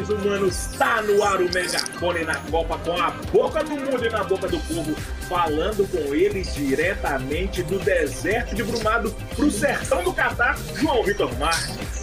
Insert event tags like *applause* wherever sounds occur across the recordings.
seres humanos, tá no ar o megafone na Copa com a boca do mundo e na boca do povo, falando com eles diretamente do deserto de Brumado pro sertão do Catar, João Vitor Marques.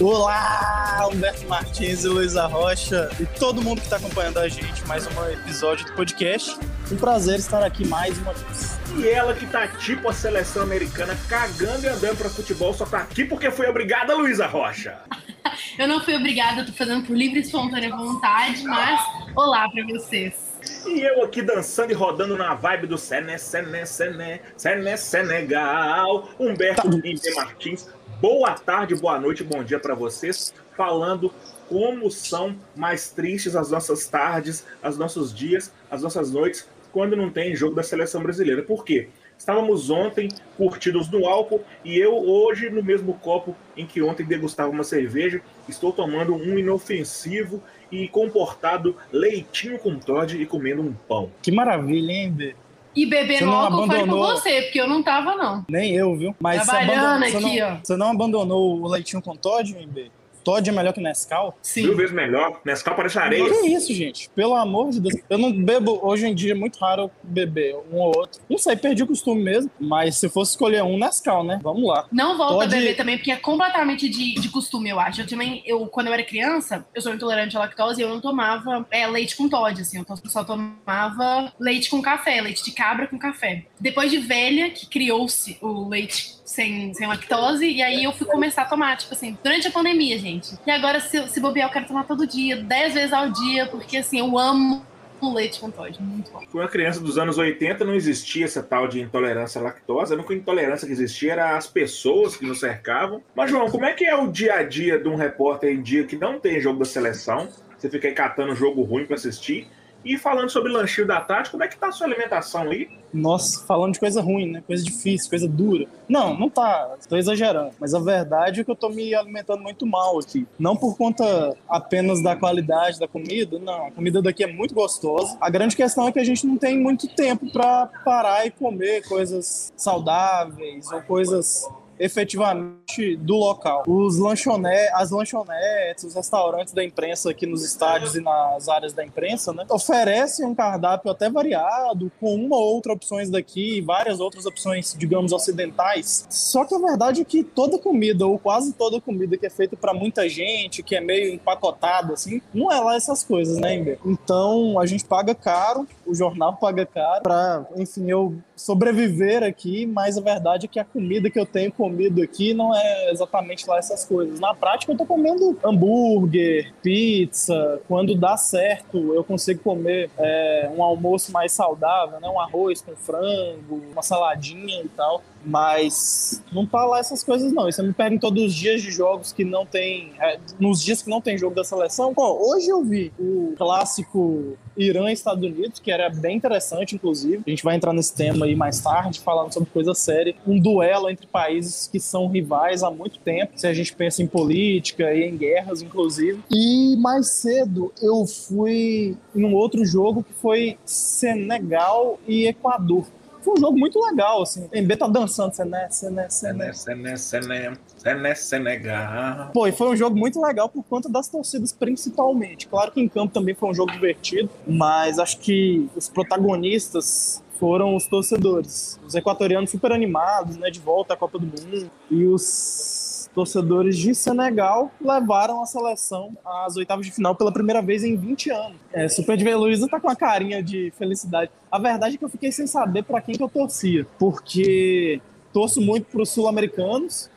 Olá, Humberto Martins e Luísa Rocha e todo mundo que está acompanhando a gente mais um episódio do podcast. Um prazer estar aqui mais uma vez. E ela que tá tipo a seleção americana cagando e andando para futebol só tá aqui porque foi obrigada, Luísa Rocha. *laughs* Eu não fui obrigada, tô fazendo por livre e espontânea vontade, mas olá para vocês. E eu aqui dançando e rodando na vibe do Sené, Sené, Sené, Sené, Senegal. Humberto tá. Martins, boa tarde, boa noite, bom dia para vocês. Falando como são mais tristes as nossas tardes, os nossos dias, as nossas noites, quando não tem jogo da seleção brasileira. Por quê? Estávamos ontem curtidos no álcool e eu hoje, no mesmo copo em que ontem degustava uma cerveja, estou tomando um inofensivo e comportado leitinho com Todd e comendo um pão. Que maravilha, hein, Bê? E bebendo álcool abandonou... foi com você, porque eu não tava, não. Nem eu, viu? Mas Trabalhando você, aqui, não, ó. Você não abandonou o leitinho com Todd, hein, Bê? Todd é melhor que Nescau? Sim. Mil vezes melhor. Nescau parece areia. Que isso, gente? Pelo amor de Deus. Eu não bebo, hoje em dia é muito raro beber um ou outro. Não sei, perdi o costume mesmo. Mas se fosse escolher um, Nescau, né? Vamos lá. Não volta Todd... a beber também, porque é completamente de, de costume, eu acho. Eu também, eu, quando eu era criança, eu sou intolerante à lactose e eu não tomava é, leite com Todd, assim. Eu só tomava leite com café, leite de cabra com café. Depois de velha, que criou-se o leite sem, sem lactose, e aí eu fui começar a tomar, tipo assim, durante a pandemia, gente. E agora, se, se bobear, eu quero tomar todo dia, 10 vezes ao dia, porque assim, eu amo o leite com muito bom. Com uma criança dos anos 80 não existia essa tal de intolerância à lactose, a única intolerância que existia era as pessoas que nos cercavam. Mas, João, como é que é o dia a dia de um repórter em dia que não tem jogo da seleção? Você fica aí catando jogo ruim para assistir e falando sobre lanchinho da tarde, como é que tá a sua alimentação aí? Nossa, falando de coisa ruim, né? Coisa difícil, coisa dura. Não, não tá. Tô exagerando. Mas a verdade é que eu tô me alimentando muito mal aqui. Não por conta apenas da qualidade da comida, não. A comida daqui é muito gostosa. A grande questão é que a gente não tem muito tempo para parar e comer coisas saudáveis ou coisas efetivamente do local. Os lanchonetes, as lanchonetes, os restaurantes da imprensa aqui nos estádios e nas áreas da imprensa, né, oferecem um cardápio até variado, com uma ou outra opções daqui e várias outras opções, digamos, ocidentais. Só que a verdade é que toda comida, ou quase toda comida que é feita para muita gente, que é meio empacotada, assim, não é lá essas coisas, né, Ember? Então a gente paga caro, o jornal paga caro, para, enfim, eu sobreviver aqui, mas a verdade é que a comida que eu tenho comido aqui não é exatamente lá essas coisas. Na prática, eu tô comendo hambúrguer, pizza. Quando dá certo, eu consigo comer é, um almoço mais saudável, né? Um arroz com frango, uma saladinha e tal. Mas não tá lá essas coisas, não. E você me perguntou todos os dias de jogos que não tem. É, nos dias que não tem jogo da seleção. Bom, hoje eu vi o clássico Irã e Estados Unidos, que era bem interessante, inclusive. A gente vai entrar nesse tema aí mais tarde, falando sobre coisa séria. Um duelo entre países que são rivais há muito tempo, se a gente pensa em política e em guerras, inclusive. E mais cedo eu fui em um outro jogo que foi Senegal e Equador foi um jogo muito legal, assim. O MB tá dançando, Sené, Sené, Sené. Sené, Sené, Sené, Senegal. Pô, e foi um jogo muito legal por conta das torcidas, principalmente. Claro que em campo também foi um jogo divertido, mas acho que os protagonistas foram os torcedores. Os equatorianos super animados, né, de volta à Copa do Mundo. E os torcedores de Senegal levaram a seleção às oitavas de final pela primeira vez em 20 anos. É, Super de Luiza tá com a carinha de felicidade. A verdade é que eu fiquei sem saber para quem que eu torcia, porque torço muito para os sul-americanos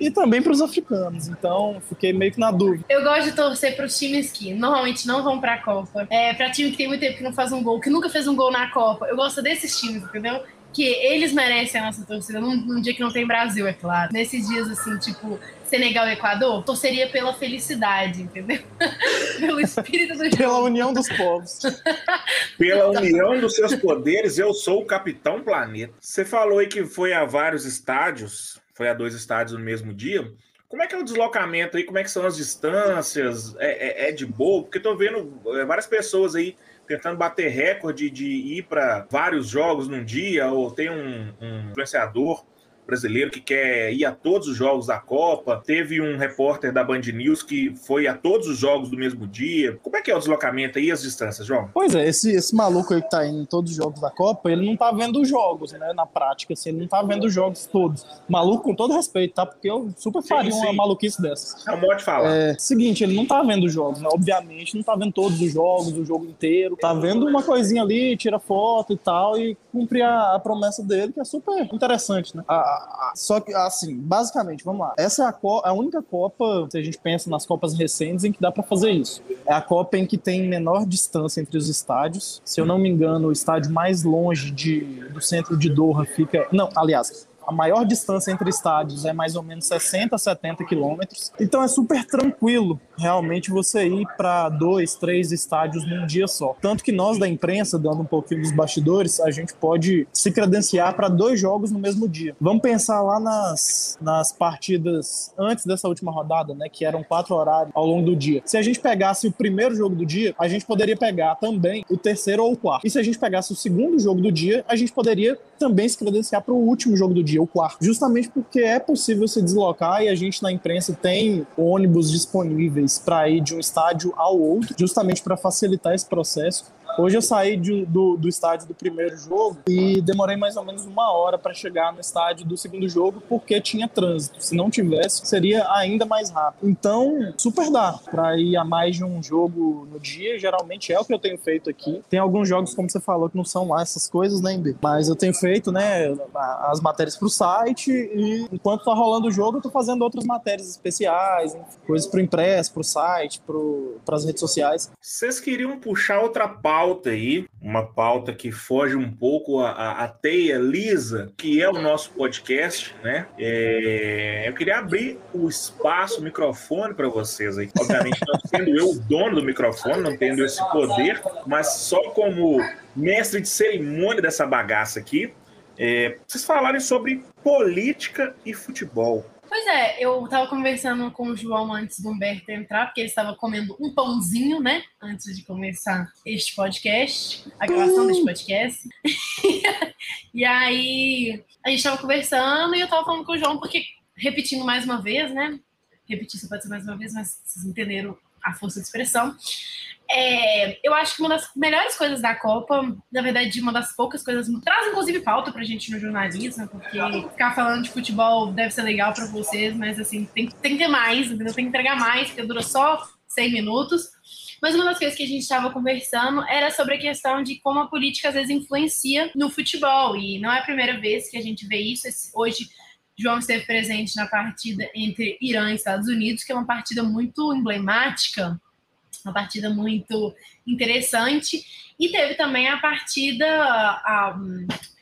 e também para os africanos. Então, fiquei meio que na dúvida. Eu gosto de torcer para os times que normalmente não vão para a Copa. É, para time que tem muito tempo que não faz um gol, que nunca fez um gol na Copa. Eu gosto desses times, entendeu? Que eles merecem a nossa torcida num, num, dia que não tem Brasil, é claro. Nesses dias, assim, tipo, Senegal e Equador, torceria pela felicidade, entendeu? *laughs* Pelo espírito do jogo. Pela união dos povos. *laughs* Pela união dos seus poderes, eu sou o Capitão Planeta. Você falou aí que foi a vários estádios, foi a dois estádios no mesmo dia. Como é que é o deslocamento aí? Como é que são as distâncias? É, é, é de boa? Porque eu tô vendo é, várias pessoas aí tentando bater recorde de ir para vários jogos num dia, ou tem um, um influenciador brasileiro que quer ir a todos os jogos da Copa. Teve um repórter da Band News que foi a todos os jogos do mesmo dia. Como é que é o deslocamento aí e as distâncias, João? Pois é, esse, esse maluco aí que tá indo em todos os jogos da Copa, ele não tá vendo os jogos, né? Na prática, assim, ele não tá vendo os jogos todos. Maluco, com todo respeito, tá? Porque eu super faria sim, sim. uma maluquice dessas. É um de falar. É, seguinte, ele não tá vendo os jogos, né? Obviamente, não tá vendo todos os jogos, o jogo inteiro. Tá vendo uma coisinha ali, tira foto e tal, e cumpre a, a promessa dele, que é super interessante, né? A, só que, assim, basicamente, vamos lá. Essa é a, a única Copa, se a gente pensa nas Copas recentes, em que dá para fazer isso. É a Copa em que tem menor distância entre os estádios. Se eu não me engano, o estádio mais longe de, do centro de Doha fica. Não, aliás, a maior distância entre estádios é mais ou menos 60, 70 quilômetros. Então é super tranquilo realmente você ir para dois, três estádios num dia só. Tanto que nós da imprensa, dando um pouquinho dos bastidores, a gente pode se credenciar para dois jogos no mesmo dia. Vamos pensar lá nas, nas partidas antes dessa última rodada, né, que eram quatro horários ao longo do dia. Se a gente pegasse o primeiro jogo do dia, a gente poderia pegar também o terceiro ou o quarto. E se a gente pegasse o segundo jogo do dia, a gente poderia também se credenciar para o último jogo do dia, o quarto. Justamente porque é possível se deslocar e a gente na imprensa tem ônibus disponíveis para ir de um estádio ao outro, justamente para facilitar esse processo. Hoje eu saí de, do, do estádio do primeiro jogo e demorei mais ou menos uma hora para chegar no estádio do segundo jogo porque tinha trânsito. Se não tivesse, seria ainda mais rápido. Então, super dá para ir a mais de um jogo no dia. Geralmente é o que eu tenho feito aqui. Tem alguns jogos, como você falou, que não são lá essas coisas, né, Embi? Mas eu tenho feito, né, as matérias pro site e enquanto tá rolando o jogo, eu tô fazendo outras matérias especiais, coisas pro impresso, pro site, pro, pras redes sociais. Vocês queriam puxar outra pauta pauta aí, uma pauta que foge um pouco a teia lisa, que é o nosso podcast, né? É, eu queria abrir o espaço, o microfone para vocês aí. Obviamente, não sendo eu o dono do microfone, não tendo esse poder, mas só como mestre de cerimônia dessa bagaça aqui, é, vocês falarem sobre política e futebol. Pois é, eu estava conversando com o João antes do Humberto entrar, porque ele estava comendo um pãozinho, né? Antes de começar este podcast, a gravação deste podcast. *laughs* e aí a gente estava conversando e eu estava falando com o João, porque, repetindo mais uma vez, né? Repetir só pode ser mais uma vez, mas vocês entenderam a força de expressão. É, eu acho que uma das melhores coisas da Copa, na verdade, uma das poucas coisas, traz inclusive pauta pra gente no jornalismo, porque ficar falando de futebol deve ser legal pra vocês, mas assim, tem, tem que ter mais, entendeu? Tem que entregar mais, porque dura só 100 minutos. Mas uma das coisas que a gente estava conversando era sobre a questão de como a política às vezes influencia no futebol. E não é a primeira vez que a gente vê isso. Hoje, João esteve presente na partida entre Irã e Estados Unidos, que é uma partida muito emblemática uma partida muito interessante. E teve também a partida, a,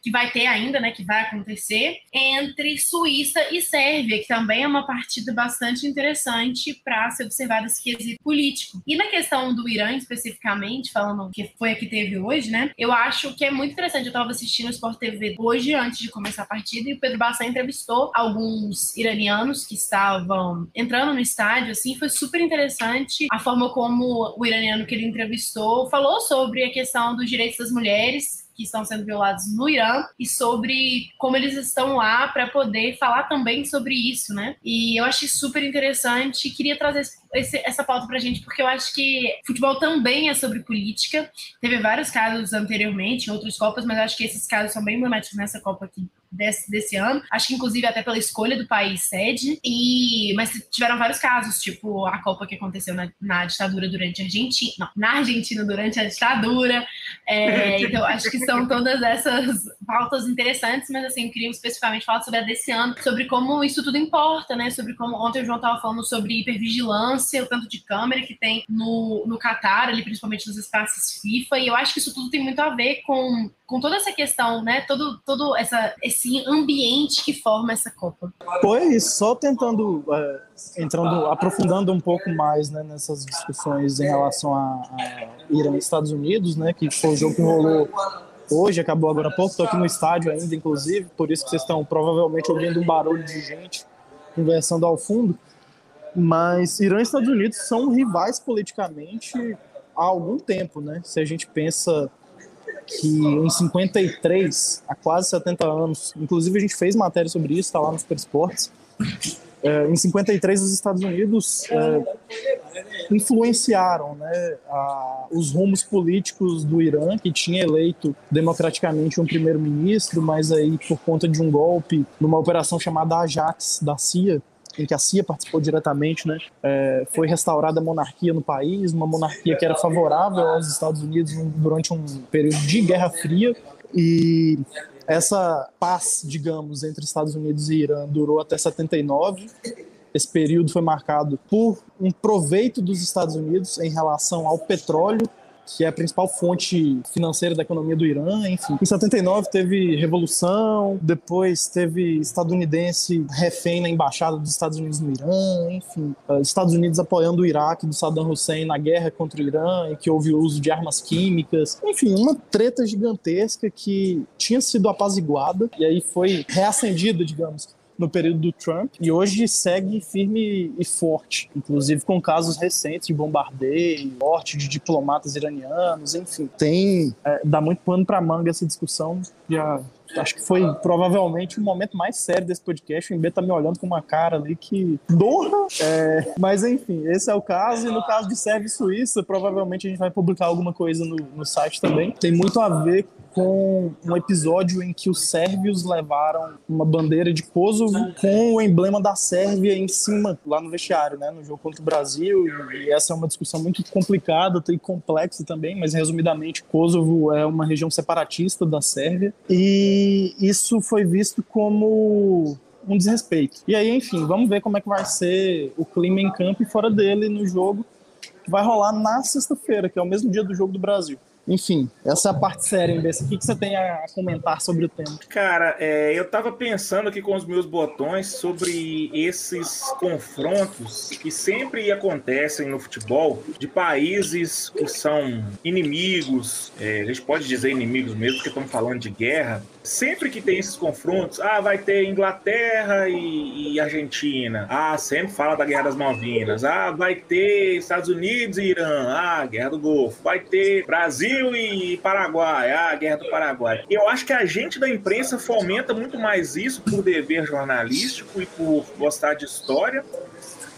que vai ter ainda, né, que vai acontecer, entre Suíça e Sérvia, que também é uma partida bastante interessante para ser observada esse quesito político. E na questão do Irã, especificamente, falando que foi a que teve hoje, né, eu acho que é muito interessante. Eu estava assistindo o Sport TV hoje, antes de começar a partida, e o Pedro Bassan entrevistou alguns iranianos que estavam entrando no estádio, assim, foi super interessante a forma como o iraniano que ele entrevistou falou sobre a questão dos direitos das mulheres que estão sendo violados no Irã e sobre como eles estão lá para poder falar também sobre isso, né? E eu achei super interessante, queria trazer esse, essa pauta pra gente, porque eu acho que futebol também é sobre política. Teve vários casos anteriormente, em outras Copas, mas eu acho que esses casos são bem emblemáticos nessa Copa aqui desse, desse ano. Acho que, inclusive, até pela escolha do país sede. E, mas tiveram vários casos, tipo a Copa que aconteceu na, na ditadura durante a Argentina. Não, na Argentina durante a ditadura. É, *laughs* então, acho que são todas essas pautas interessantes, mas assim, eu queria especificamente falar sobre a desse ano, sobre como isso tudo importa, né? Sobre como ontem o João estava falando sobre hipervigilância, o tanto de câmera que tem no, no Catar, ali, principalmente nos espaços FIFA, e eu acho que isso tudo tem muito a ver com, com toda essa questão, né? Todo, todo essa, esse ambiente que forma essa Copa. Pois, só tentando, é, entrando, aprofundando um pouco mais né, nessas discussões em relação a, a Irã e Estados Unidos, né? Que foi o jogo que rolou hoje, acabou agora há pouco, estou aqui no estádio ainda, inclusive, por isso que vocês estão provavelmente ouvindo um barulho de gente conversando ao fundo. Mas Irã e Estados Unidos são rivais politicamente há algum tempo, né? Se a gente pensa que em 53, há quase 70 anos, inclusive a gente fez matéria sobre isso, está lá no Super é, em 53 os Estados Unidos é, influenciaram né, a, os rumos políticos do Irã, que tinha eleito democraticamente um primeiro-ministro, mas aí por conta de um golpe numa operação chamada Ajax da CIA, em que a CIA participou diretamente, né, é, foi restaurada a monarquia no país, uma monarquia que era favorável aos Estados Unidos durante um período de Guerra Fria e essa paz, digamos, entre Estados Unidos e Irã durou até 79. Esse período foi marcado por um proveito dos Estados Unidos em relação ao petróleo que é a principal fonte financeira da economia do Irã, enfim. Em 79 teve revolução, depois teve estadunidense refém na embaixada dos Estados Unidos no Irã, enfim. Uh, Estados Unidos apoiando o Iraque do Saddam Hussein na guerra contra o Irã, e que houve o uso de armas químicas. Enfim, uma treta gigantesca que tinha sido apaziguada e aí foi reacendida, digamos, no período do Trump e hoje segue firme e forte, inclusive com casos recentes de bombardeio, morte de diplomatas iranianos, enfim. Tem, é, dá muito pano para manga essa discussão. Já acho que foi provavelmente o momento mais sério desse podcast. O MB tá me olhando com uma cara ali que. Dorra! É, mas enfim, esse é o caso. E no caso de Sérvia e Suíça, provavelmente a gente vai publicar alguma coisa no, no site também. Tem muito a ver com um episódio em que os sérvios levaram uma bandeira de Kosovo com o emblema da Sérvia em cima, lá no vestiário, né, no jogo contra o Brasil. E essa é uma discussão muito complicada e complexa também, mas resumidamente, Kosovo é uma região separatista da Sérvia. E isso foi visto como um desrespeito. E aí, enfim, vamos ver como é que vai ser o clima em campo e fora dele no jogo que vai rolar na sexta-feira, que é o mesmo dia do jogo do Brasil. Enfim, essa é a parte séria desse. O que, que você tem a comentar sobre o tema? Cara, é, eu tava pensando aqui com os meus botões sobre esses confrontos que sempre acontecem no futebol de países que são inimigos, é, a gente pode dizer inimigos mesmo, porque estamos falando de guerra, sempre que tem esses confrontos, ah, vai ter Inglaterra e, e, Argentina, ah, sempre fala da Guerra das Malvinas, ah, vai ter Estados Unidos e Irã, ah, Guerra do Golfo, vai ter Brasil e Paraguai, ah, Guerra do Paraguai. Eu acho que a gente da imprensa fomenta muito mais isso por dever jornalístico e por gostar de história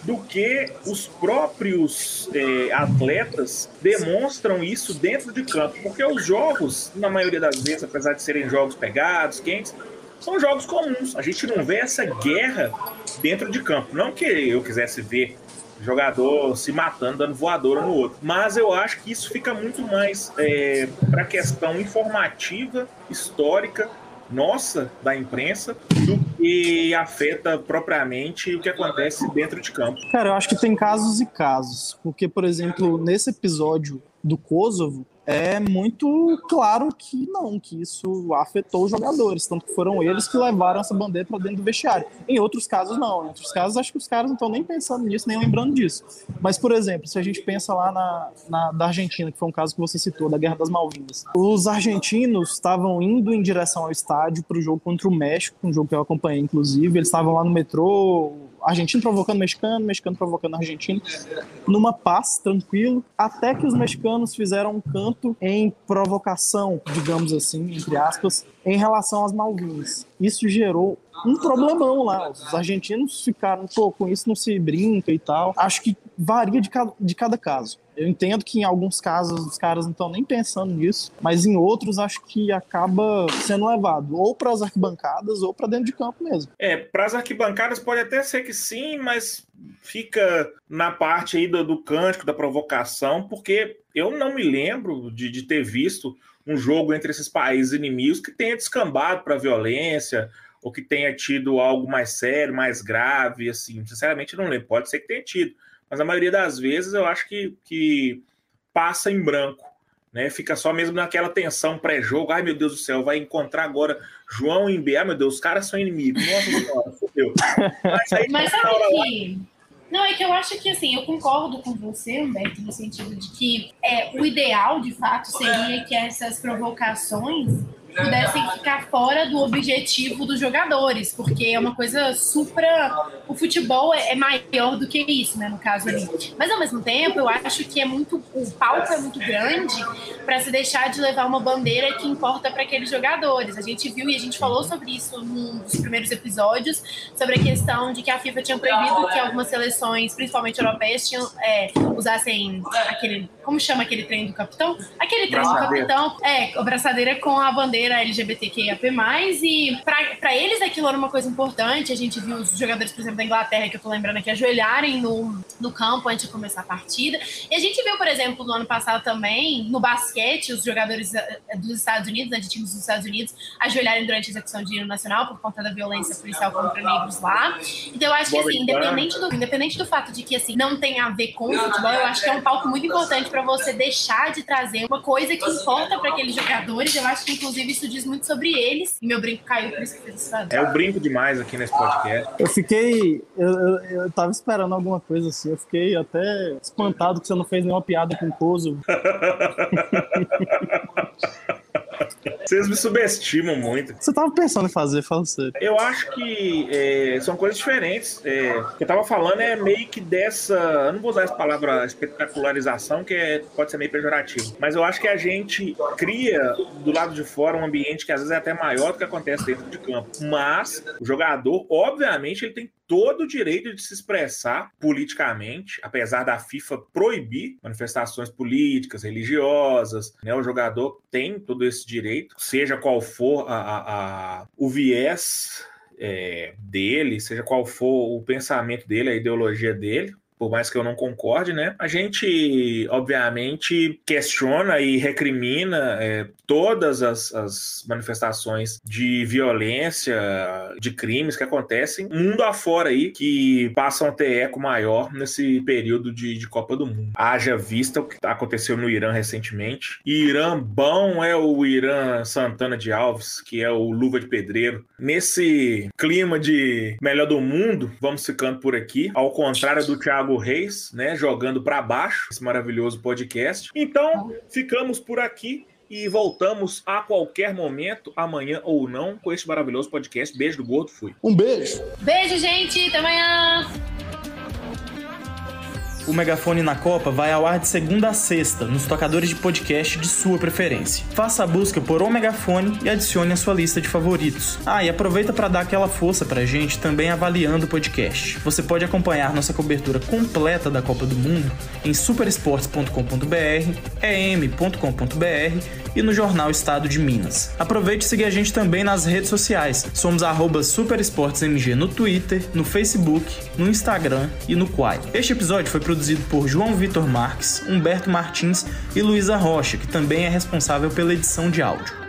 do que os próprios é, atletas demonstram isso dentro de campo. Porque os jogos, na maioria das vezes, apesar de serem jogos pegados, quentes, são jogos comuns. A gente não vê essa guerra dentro de campo. Não que eu quisesse ver jogador se matando, dando voadora no outro. Mas eu acho que isso fica muito mais é, para a questão informativa, histórica, nossa, da imprensa, do que afeta propriamente o que acontece dentro de campo. Cara, eu acho que tem casos e casos. Porque, por exemplo, nesse episódio do Kosovo, é muito claro que não, que isso afetou os jogadores, tanto que foram eles que levaram essa bandeira para dentro do vestiário. Em outros casos, não. Em outros casos, acho que os caras não estão nem pensando nisso, nem lembrando disso. Mas, por exemplo, se a gente pensa lá na, na da Argentina, que foi um caso que você citou, da Guerra das Malvinas, os argentinos estavam indo em direção ao estádio para o jogo contra o México, um jogo que eu acompanhei, inclusive. Eles estavam lá no metrô, argentino provocando mexicano, mexicano provocando argentino, numa paz, tranquilo, até que os mexicanos fizeram um canto em provocação, digamos assim, entre aspas, em relação às Malvinas. Isso gerou um problemão lá. Os argentinos ficaram, pô, com isso não se brinca e tal. Acho que varia de cada, de cada caso. Eu entendo que em alguns casos os caras não estão nem pensando nisso, mas em outros acho que acaba sendo levado ou para as arquibancadas ou para dentro de campo mesmo. É, para as arquibancadas pode até ser que sim, mas fica na parte aí do, do cântico, da provocação, porque eu não me lembro de, de ter visto um jogo entre esses países inimigos que tenha descambado para violência ou que tenha tido algo mais sério, mais grave, assim. Sinceramente, não lembro. Pode ser que tenha tido, mas a maioria das vezes eu acho que, que passa em branco. Né, fica só mesmo naquela tensão pré-jogo. Ai, meu Deus do céu, vai encontrar agora João e Mbé. Ai, meu Deus, os caras são inimigos. Nossa senhora, *laughs* fodeu. Mas, aí, Mas sabe que... Lá... Não, é que eu acho que, assim, eu concordo com você, Humberto, no sentido de que é, o ideal, de fato, seria que essas provocações pudessem ficar fora do objetivo dos jogadores, porque é uma coisa supra. O futebol é, é maior do que isso, né? No caso ali. Mas ao mesmo tempo, eu acho que é muito. O palco é muito grande para se deixar de levar uma bandeira que importa para aqueles jogadores. A gente viu e a gente falou sobre isso num dos primeiros episódios, sobre a questão de que a FIFA tinha proibido que algumas seleções, principalmente europeias, tinham, é, usassem aquele. Como chama aquele trem do capitão? Aquele trem do capitão. É, a braçadeira com a bandeira LGBTQIAP+, e para eles aquilo era uma coisa importante. A gente viu os jogadores, por exemplo, da Inglaterra, que eu tô lembrando aqui, ajoelharem no, no campo antes de começar a partida. E a gente viu, por exemplo, no ano passado também, no basquete, os jogadores eh, dos Estados Unidos, né, de times dos Estados Unidos, ajoelharem durante a execução de hino nacional por conta da violência policial contra negros lá. Então eu acho que, assim, independente do, independente do fato de que, assim, não tem a ver com o futebol, eu acho que é um palco muito importante para você deixar de trazer uma coisa que importa para aqueles jogadores. Eu acho que, inclusive, isso diz muito sobre eles. E meu brinco caiu, por isso que fez isso. É o brinco demais aqui nesse podcast. Eu fiquei. Eu, eu, eu tava esperando alguma coisa assim. Eu fiquei até espantado que você não fez nenhuma piada com o Kosovo. *laughs* Vocês me subestimam muito. Você tava pensando em fazer, fala sério. Eu acho que é, são coisas diferentes. É, o que eu tava falando é meio que dessa. Eu não vou usar essa palavra espetacularização, que é, pode ser meio pejorativo. Mas eu acho que a gente cria do lado de fora um ambiente que às vezes é até maior do que acontece dentro de campo. Mas o jogador, obviamente, ele tem todo o direito de se expressar politicamente, apesar da FIFA proibir manifestações políticas, religiosas, né? O jogador tem todo esse direito, seja qual for a, a, a o viés é, dele, seja qual for o pensamento dele, a ideologia dele, por mais que eu não concorde, né? A gente, obviamente, questiona e recrimina é, todas as, as, manifestações de violência, de crimes que acontecem mundo afora aí, que passam a ter eco maior nesse período de, de Copa do Mundo. Haja vista o que aconteceu no Irã recentemente. Irã bom é o Irã Santana de Alves, que é o luva de pedreiro. Nesse clima de melhor do mundo, vamos ficando por aqui. Ao contrário do Thiago Thiago Reis, né, jogando para baixo esse maravilhoso podcast. Então, ficamos por aqui e voltamos a qualquer momento, amanhã ou não, com este maravilhoso podcast. Beijo do Gordo, fui. Um beijo. Beijo, gente. Até amanhã. O Megafone na Copa vai ao ar de segunda a sexta, nos tocadores de podcast de sua preferência. Faça a busca por O Megafone e adicione a sua lista de favoritos. Ah, e aproveita para dar aquela força pra gente também avaliando o podcast. Você pode acompanhar nossa cobertura completa da Copa do Mundo em superesportes.com.br, em.com.br e no jornal Estado de Minas. Aproveite e siga a gente também nas redes sociais. Somos arroba superesportesmg no Twitter, no Facebook, no Instagram e no Quai. Este episódio foi produzido por João Vitor Marques, Humberto Martins e Luísa Rocha, que também é responsável pela edição de áudio.